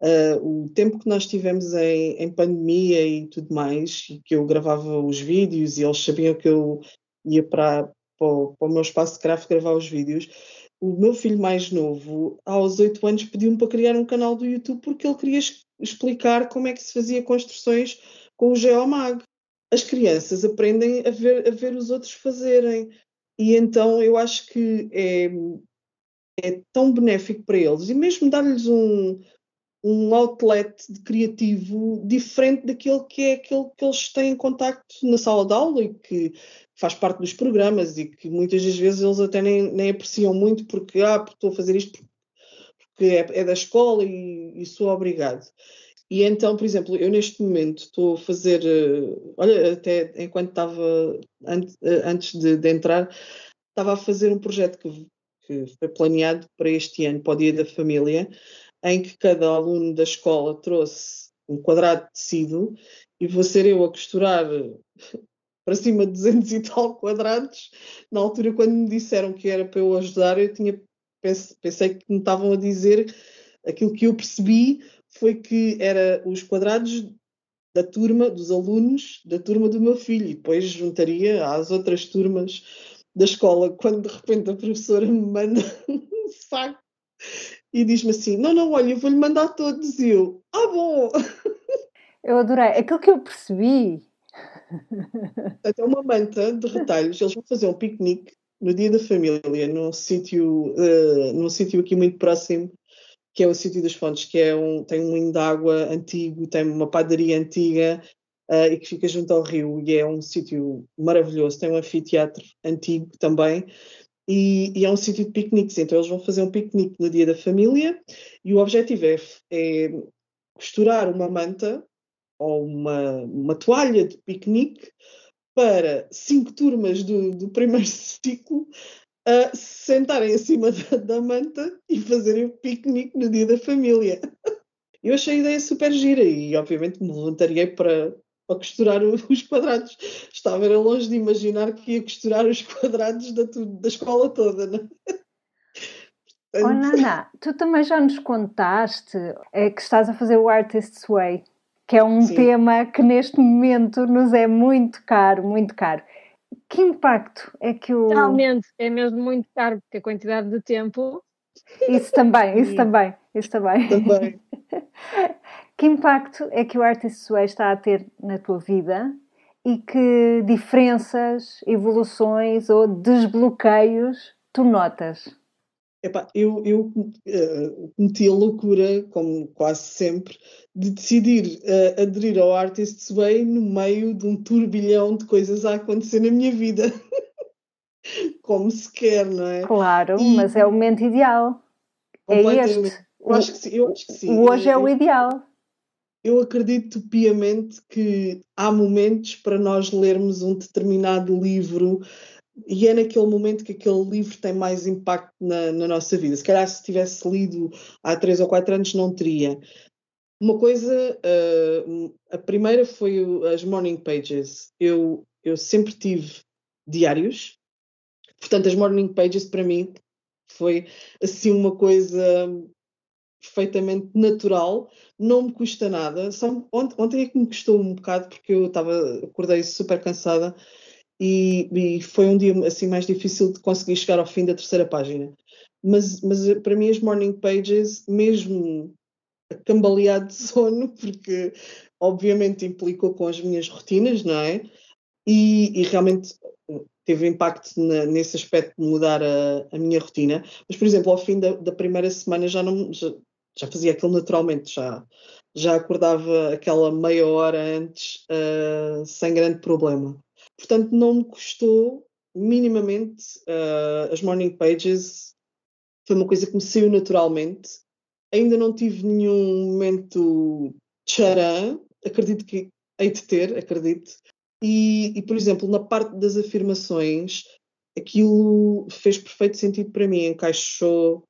Uh, o tempo que nós tivemos em, em, pandemia e tudo mais, e que eu gravava os vídeos e eles sabiam que eu ia para, para, o, para o meu espaço de craft gravar os vídeos, o meu filho mais novo, aos oito anos, pediu-me para criar um canal do YouTube porque ele queria explicar como é que se fazia construções com o Geomag. As crianças aprendem a ver, a ver os outros fazerem. E então eu acho que é, é tão benéfico para eles. E mesmo dar-lhes um, um outlet de criativo diferente daquele que é aquele que eles têm em contacto na sala de aula e que faz parte dos programas e que muitas das vezes eles até nem, nem apreciam muito porque, ah, estou a fazer isto porque é, é da escola e, e, sou obrigado. E então, por exemplo, eu neste momento estou a fazer, uh, olha, até enquanto estava, antes, uh, antes de, de, entrar, estava a fazer um projeto que, que foi planeado para este ano, para o Dia da Família, em que cada aluno da escola trouxe um quadrado de tecido e vou ser eu a costurar [laughs] para cima de 200 e tal quadrados. Na altura, quando me disseram que era para eu ajudar, eu tinha pensei que me estavam a dizer aquilo que eu percebi foi que era os quadrados da turma, dos alunos da turma do meu filho, e depois juntaria às outras turmas da escola, quando de repente a professora me manda [laughs] um saco e diz-me assim: Não, não, olha, eu vou-lhe mandar todos. E eu: Ah, bom! Eu adorei. Aquilo que eu percebi. Até uma manta de retalhos. Eles vão fazer um piquenique no dia da família, num sítio, uh, num sítio aqui muito próximo, que é o Sítio das Fontes, que é um, tem um moinho de água antigo, tem uma padaria antiga uh, e que fica junto ao rio e é um sítio maravilhoso. Tem um anfiteatro antigo também e, e é um sítio de piqueniques, então eles vão fazer um piquenique no dia da família e o objetivo é, é costurar uma manta ou uma, uma toalha de piquenique para cinco turmas do, do primeiro [laughs] ciclo se sentarem acima da, da, manta e fazerem o piquenique no dia da família. Eu achei a ideia super gira e, obviamente, me voluntariei para, para costurar os quadrados. Estava era longe de imaginar que ia costurar os quadrados da, da escola toda, não é? Oh, Nana, tu também já nos contaste é, que estás a fazer o Artist's Way, que é um Sim. tema que neste momento nos é muito caro, muito caro. Que impacto é que o. Realmente, é mesmo muito caro, porque a quantidade de tempo. Isso também, isso também, isso também. Também. [laughs] que impacto é que o Artist Way está a ter na tua vida e que diferenças, evoluções ou desbloqueios tu notas? Epá, eu, eu uh, cometi a loucura, como quase sempre, de decidir uh, aderir ao Artist's Way no meio de um turbilhão de coisas a acontecer na minha vida. [laughs] como se quer, não é? Claro, e, mas é o momento ideal. É este. Eu acho que sim. Eu acho que sim. O hoje é o ideal. Eu acredito piamente que há momentos para nós lermos um determinado livro e é naquele momento que aquele livro tem mais impacto na, na, nossa vida. Se calhar se tivesse lido há três ou quatro anos não teria. Uma coisa, uh, a primeira foi as morning pages. Eu, eu sempre tive diários, portanto as morning pages para mim foi assim uma coisa perfeitamente natural, não me custa nada. Só, ontem, ontem é que me custou um bocado porque eu estava, acordei super cansada e, e, foi um dia assim mais difícil de conseguir chegar ao fim da terceira página. Mas, mas para mim as morning pages, mesmo cambaleado de [laughs] sono, porque obviamente implicou com as minhas rotinas, não é? E, e realmente teve impacto na, nesse aspecto de mudar a, a, minha rotina. Mas, por exemplo, ao fim da, da primeira semana já não já, já, fazia aquilo naturalmente, já, já acordava aquela meia hora antes uh, sem grande problema. Portanto, não me custou minimamente uh, as morning pages. Foi uma coisa que me saiu naturalmente. Ainda não tive nenhum momento tcharam. Acredito que hei de ter, acredito. E, e, por exemplo, na parte das afirmações, aquilo fez perfeito sentido para mim, encaixou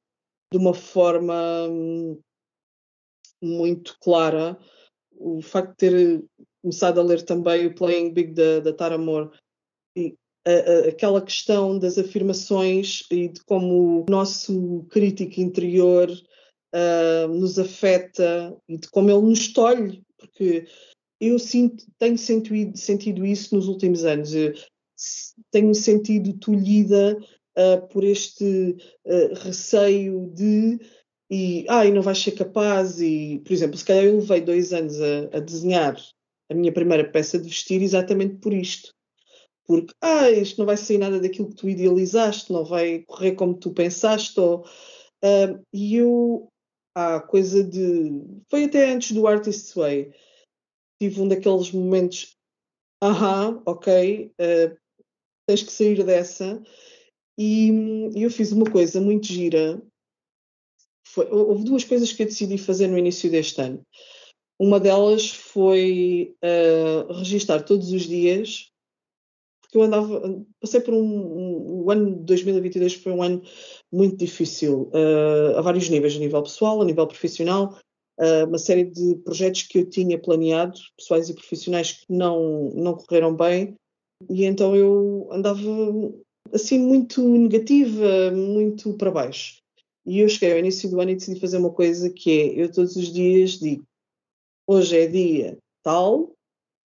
de uma forma hum, muito clara. O facto de ter começado a ler também o Playing Big da, da Tara Moore e a, a, aquela questão das afirmações e de como o nosso crítico interior uh, nos afeta e de como ele nos tolhe, porque eu sinto, tenho sentido, sentido isso nos últimos anos. Eu tenho sentido tolhida uh, por este uh, receio de e ai, não vais ser capaz e, por exemplo, se calhar eu levei dois anos a, a desenhar a minha primeira peça de vestir exatamente por isto. Porque, ah, isto não vai sair nada daquilo que tu idealizaste, não vai correr como tu pensaste. Ou, uh, e eu, há coisa de. Foi até antes do Artist's Way. Tive um daqueles momentos, aham, ok, uh, tens que sair dessa. E, eu fiz uma coisa muito gira. Foi, houve duas coisas que eu decidi fazer no início deste ano. Uma delas foi uh, registar todos os dias, porque eu andava, passei por um, um, o ano de 2022 foi um ano muito difícil, uh, a vários níveis, a nível pessoal, a nível profissional, uh, uma série de projetos que eu tinha planeado, pessoais e profissionais, que não, não correram bem, e então eu andava assim muito negativa, muito para baixo. E eu cheguei ao início do ano e decidi fazer uma coisa que é, eu todos os dias digo, hoje é dia tal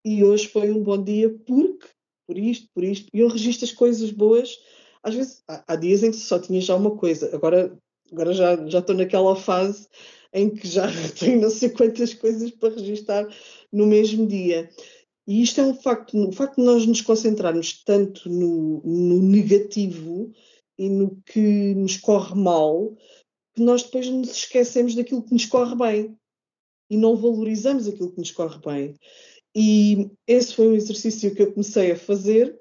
e hoje foi um bom dia porque, por isto, por isto, e eu registro as coisas boas. Às vezes, há, há dias em que só tinha já uma coisa, agora, agora já, estou naquela fase em que já [laughs] tenho não sei quantas coisas para registrar no mesmo dia. E isto é um facto, o facto de nós nos concentrarmos tanto no, no negativo e no que nos corre mal, que nós depois nos esquecemos daquilo que nos corre bem e não valorizamos aquilo que nos corre bem. E esse foi um exercício que eu comecei a fazer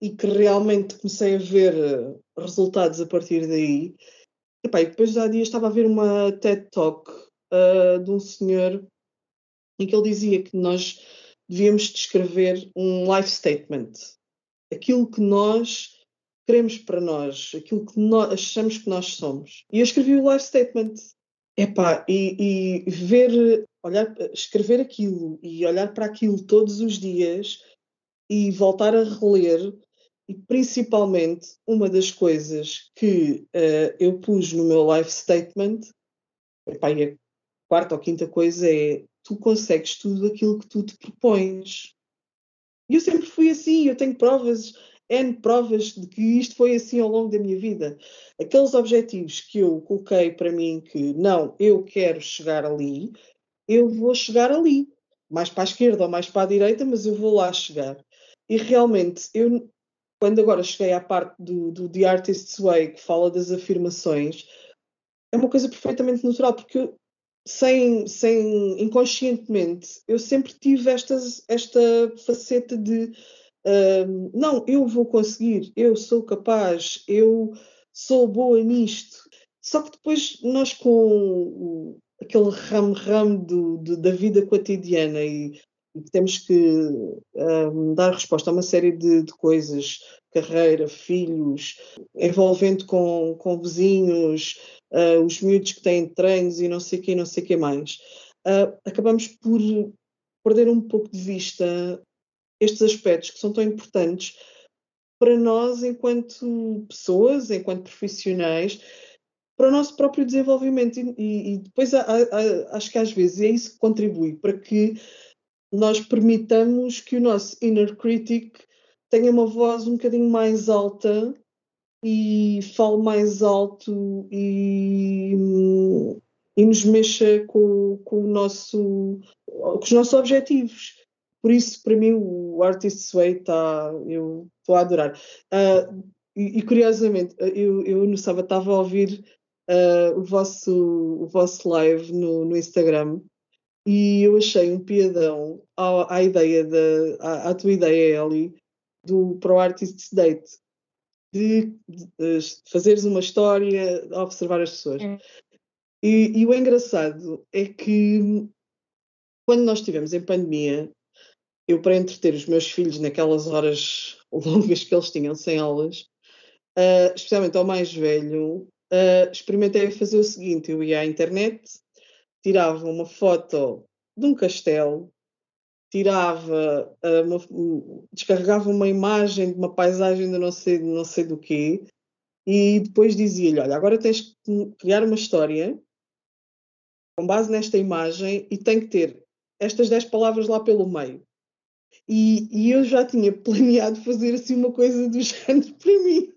e que realmente comecei a ver eh, resultados a partir daí. E, pá, depois há dias estava a ver uma TED Talk uh, de um senhor em que ele dizia que nós devíamos descrever um life statement. Aquilo que nós queremos para nós, aquilo que nós achamos que nós somos. E eu escrevi o life statement. Epá, e, e ver, olhar, escrever aquilo e olhar para aquilo todos os dias e voltar a reler e principalmente uma das coisas que uh, eu pus no meu life statement, epá, e a quarta ou quinta coisa é tu consegues tudo aquilo que tu te propões. E eu sempre fui assim, eu tenho provas N provas de que isto foi assim ao longo da minha vida. Aqueles objetivos que eu coloquei para mim que não, eu quero chegar ali, eu vou chegar ali. Mais para a esquerda ou mais para a direita, mas eu vou lá chegar. E realmente, eu, quando agora cheguei à parte do, do The Artist's Way, que fala das afirmações, é uma coisa perfeitamente natural, porque eu, sem, sem inconscientemente, eu sempre tive estas, esta faceta de não, eu vou conseguir, eu sou capaz, eu sou boa nisto. Só que depois nós com aquele ramo-ramo da vida cotidiana e, e temos que um, dar resposta a uma série de, de, coisas, carreira, filhos, envolvendo com, com vizinhos, uh, os miúdos que têm treinos e não sei o que, não sei o que mais. Uh, acabamos por perder um pouco de vista estes aspectos que são tão importantes para nós enquanto pessoas, enquanto profissionais, para o nosso próprio desenvolvimento. E, e depois há, há, acho que às vezes é isso que contribui para que nós permitamos que o nosso inner critic tenha uma voz um bocadinho mais alta e fale mais alto e, e nos mexa com, com, o nosso, com os nossos objetivos. Por isso, para mim, o Artist's Way está. Eu estou a adorar. Uh, e, e, curiosamente, eu, eu no sábado estava a ouvir uh, o, vosso, o vosso live no, no Instagram e eu achei um piadão à, à ideia da, à, à, tua ideia, Ellie, do Pro Artist's Date, de, de, de fazeres uma história, observar as pessoas. É. E, e, o engraçado é que quando nós estivemos em pandemia, eu, para entreter os meus filhos naquelas horas [laughs] longas que eles tinham sem aulas, uh, especialmente ao mais velho, uh, experimentei fazer o seguinte: eu ia à internet, tirava uma foto de um castelo, tirava, uh, uma, descarregava uma imagem de uma paisagem de não sei, de não sei do quê, e depois dizia-lhe: Olha, agora tens que criar uma história com base nesta imagem e tem que ter estas 10 palavras lá pelo meio. E, e, eu já tinha planeado fazer assim uma coisa do [laughs] género para mim.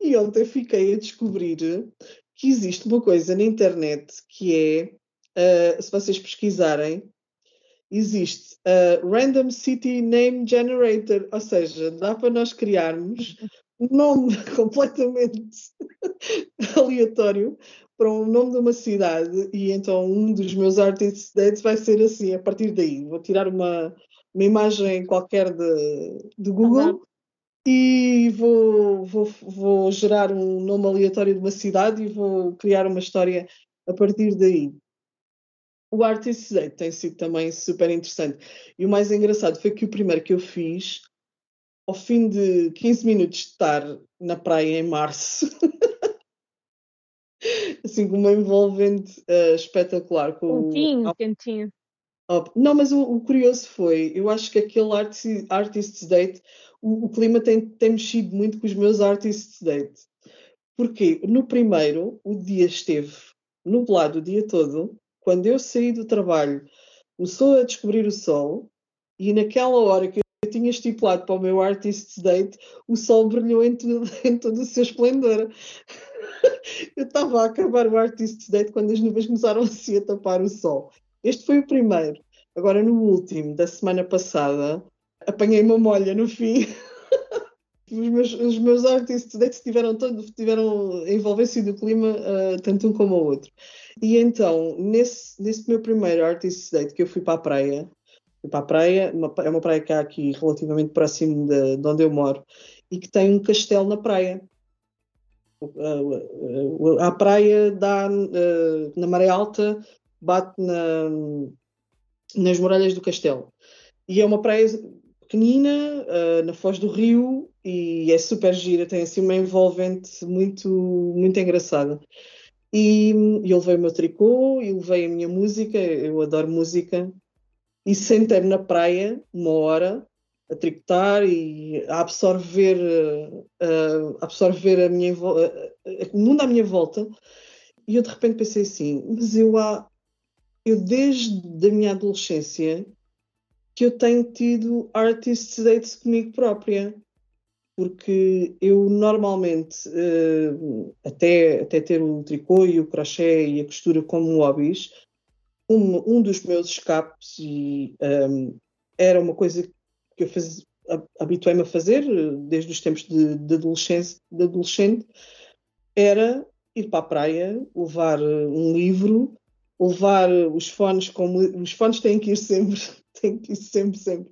E ontem fiquei a descobrir que existe uma coisa na internet que é, uh, se vocês pesquisarem, existe a Random City Name Generator, ou seja, dá para nós criarmos um nome [laughs] completamente [laughs] aleatório para um nome de uma cidade e então um dos meus artists dates vai ser assim, a partir daí. Vou tirar uma, uma imagem qualquer de, de Google uhum. E vou, vou, vou gerar um nome aleatório de uma cidade e vou criar uma história a partir daí. O Artist Date tem sido também super interessante. E o mais engraçado foi que o primeiro que eu fiz, ao fim de 15 minutos de estar na praia em março, [laughs] assim com uma envolvente uh, espetacular. Com quentinho, o... quentinho. Não, mas o, o, curioso foi, eu acho que aquele artist, Artists Date, o, o, clima tem, tem mexido muito com os meus Artists Date. Porque no primeiro, o dia esteve nublado o dia todo, quando eu saí do trabalho, começou a descobrir o sol, e naquela hora que eu tinha estipulado para o meu Artists Date, o sol brilhou em, tudo, [laughs] em todo o seu esplendor. [laughs] eu estava a acabar o Artists Date quando as nuvens começaram assim a tapar o sol. Este foi o primeiro. Agora, no último, da semana passada, apanhei uma molha no fim. [laughs] os meus, os meus artists dates tiveram, todo, tiveram envolvência do clima, uh, tanto um como o outro. E então, nesse, nesse meu primeiro artist date que eu fui para a praia, fui para a praia, uma, é uma praia que há aqui relativamente próximo de, de onde eu moro, e que tem um castelo na praia. A praia dá na maré alta, bate na, nas muralhas do castelo. E é uma praia pequenina, na foz do rio, e é super gira, tem assim uma envolvente muito, muito engraçada. E, eu levei o meu tricô, e levei a minha música, eu adoro música, e sentei-me na praia uma hora a tricotar e a absorver, a absorver a minha, o mundo à minha volta. E eu de repente pensei assim, mas eu há, eu desde a minha adolescência que eu tenho tido artist dates comigo própria. Porque eu normalmente, até, até ter o tricô e o crochê e a costura como hobbies, um, um dos meus escapes e um, era uma coisa que eu habituei-me a fazer desde os tempos de, de, adolescente, de adolescente, era ir para a praia, levar um livro, levar os fones, como os fones têm que ir sempre, [laughs] têm que ir sempre, sempre.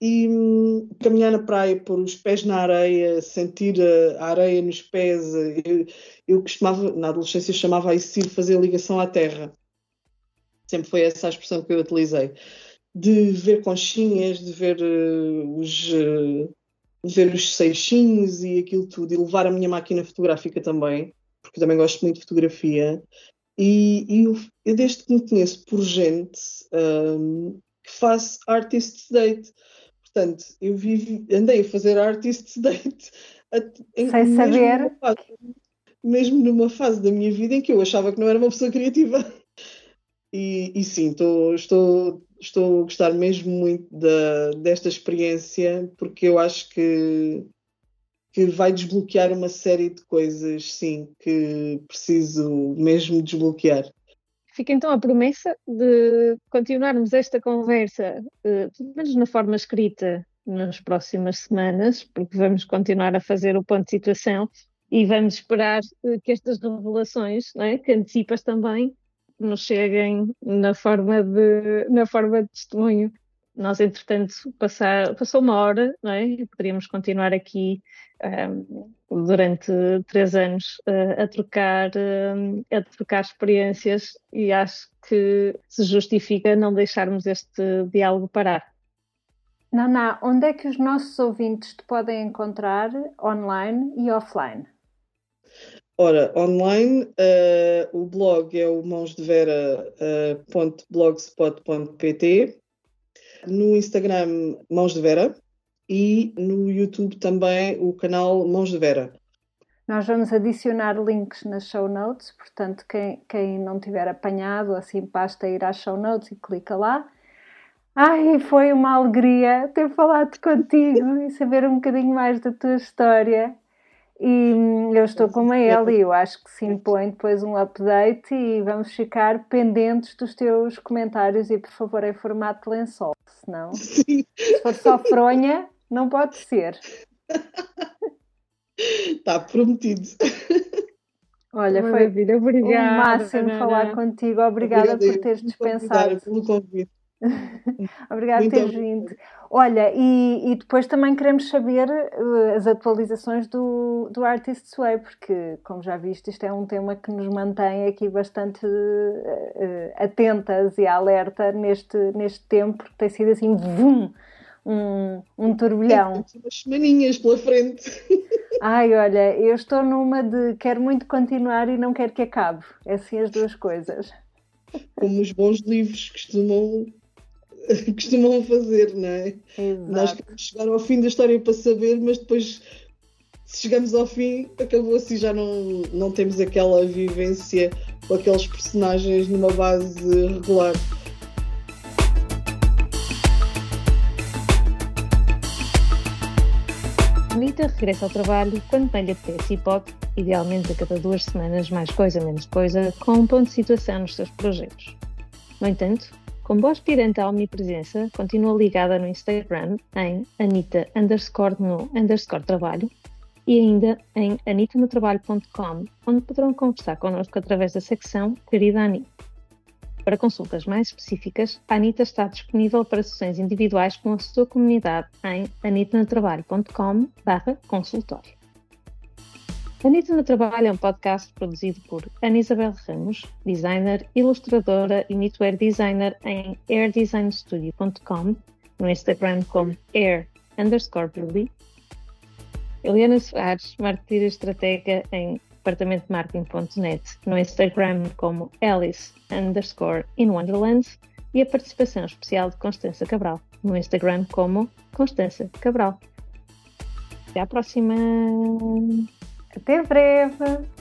E hum, caminhar na praia, pôr os pés na areia, sentir a, a areia nos pés. Eu, eu costumava, na adolescência, chamava isso de fazer ligação à terra sempre foi essa a expressão que eu utilizei, de ver conchinhas, de ver uh, os uh, ver os seixinhos e aquilo tudo, e levar a minha máquina fotográfica também, porque também gosto muito de fotografia, e, e eu, eu, desde que me conheço por gente um, que faço artist date, portanto, eu vivo, andei a fazer artist date em, sem saber numa fase, mesmo numa fase da minha vida em que eu achava que não era uma pessoa criativa. E, e sim, tô, estou, estou a gostar mesmo muito da, desta experiência, porque eu acho que, que vai desbloquear uma série de coisas, sim, que preciso mesmo desbloquear. Fica então a promessa de continuarmos esta conversa, eh, pelo menos na forma escrita, nas próximas semanas, porque vamos continuar a fazer o ponto de situação e vamos esperar eh, que estas revelações, é, que antecipas também, nos cheguem na forma de, na forma de testemunho. Nós, entretanto, passar, passou uma hora, não é? Poderíamos continuar aqui um, durante três anos uh, a, trocar, um, a trocar experiências e acho que se justifica não deixarmos este diálogo parar. Naná, onde é que os nossos ouvintes te podem encontrar online e offline? Ora, online, uh, o blog é o mãosdevera.blogspot.pt, no Instagram Mãos de Vera e no YouTube também o canal Mãos de Vera. Nós vamos adicionar links nas show notes, portanto, quem, quem não tiver apanhado, assim basta ir às show notes e clica lá. Ai, foi uma alegria ter falado contigo e saber um bocadinho mais da tua história. E hum, eu estou com a Eli, eu acho que se impõe depois um update e vamos ficar pendentes dos teus comentários e por favor em formato de lençol, senão Sim. se for só fronha, não pode ser. Está prometido. Olha, foi. Obrigada, um máximo falar contigo. Obrigada, Obrigada por teres dispensado. pelo convite. [laughs] Obrigada por teres vindo. Olha, e, e, depois também queremos saber uh, as atualizações do, do Artist's Way, porque, como já viste, isto é um tema que nos mantém aqui bastante uh, atentas e alerta neste, neste tempo, porque tem sido assim, vum, um, um turbilhão. Tem umas semaninhas pela frente. [laughs] Ai, olha, eu estou numa de quero muito continuar e não quero que acabe. É assim as duas coisas. Como os bons livros costumam [laughs] costumam fazer, não é? Exato. Nós queremos chegar ao fim da história para saber, mas depois, se chegamos ao fim, acabou assim, já não, não temos aquela vivência com aqueles personagens numa base regular. Rita regressa ao trabalho quando bem lhe apetece e pode, idealmente a cada duas semanas, mais coisa menos coisa, com um ponto de situação nos seus projetos. No entanto, Como aspirante à omnipresença, continua ligada no Instagram em Anita underscore no underscore trabalho e ainda em anitanotrabalho.com, onde poderão conversar connosco através da secção Querida Anita. Para consultas mais específicas, a Anita está disponível para sessões individuais com a sua comunidade em anitanotrabalho.com consultório. Anitta no Trabalho é um podcast produzido por Ana Isabel Ramos, designer, ilustradora e knitwear designer em airdesignstudio.com, no Instagram como air underscore Eliana Soares, marketeira estratégia em departamentomarketing.net, no Instagram como Alice underscore in Wonderland e a participação especial de Constança Cabral, no Instagram como Constança Cabral. Até à próxima! Até breve!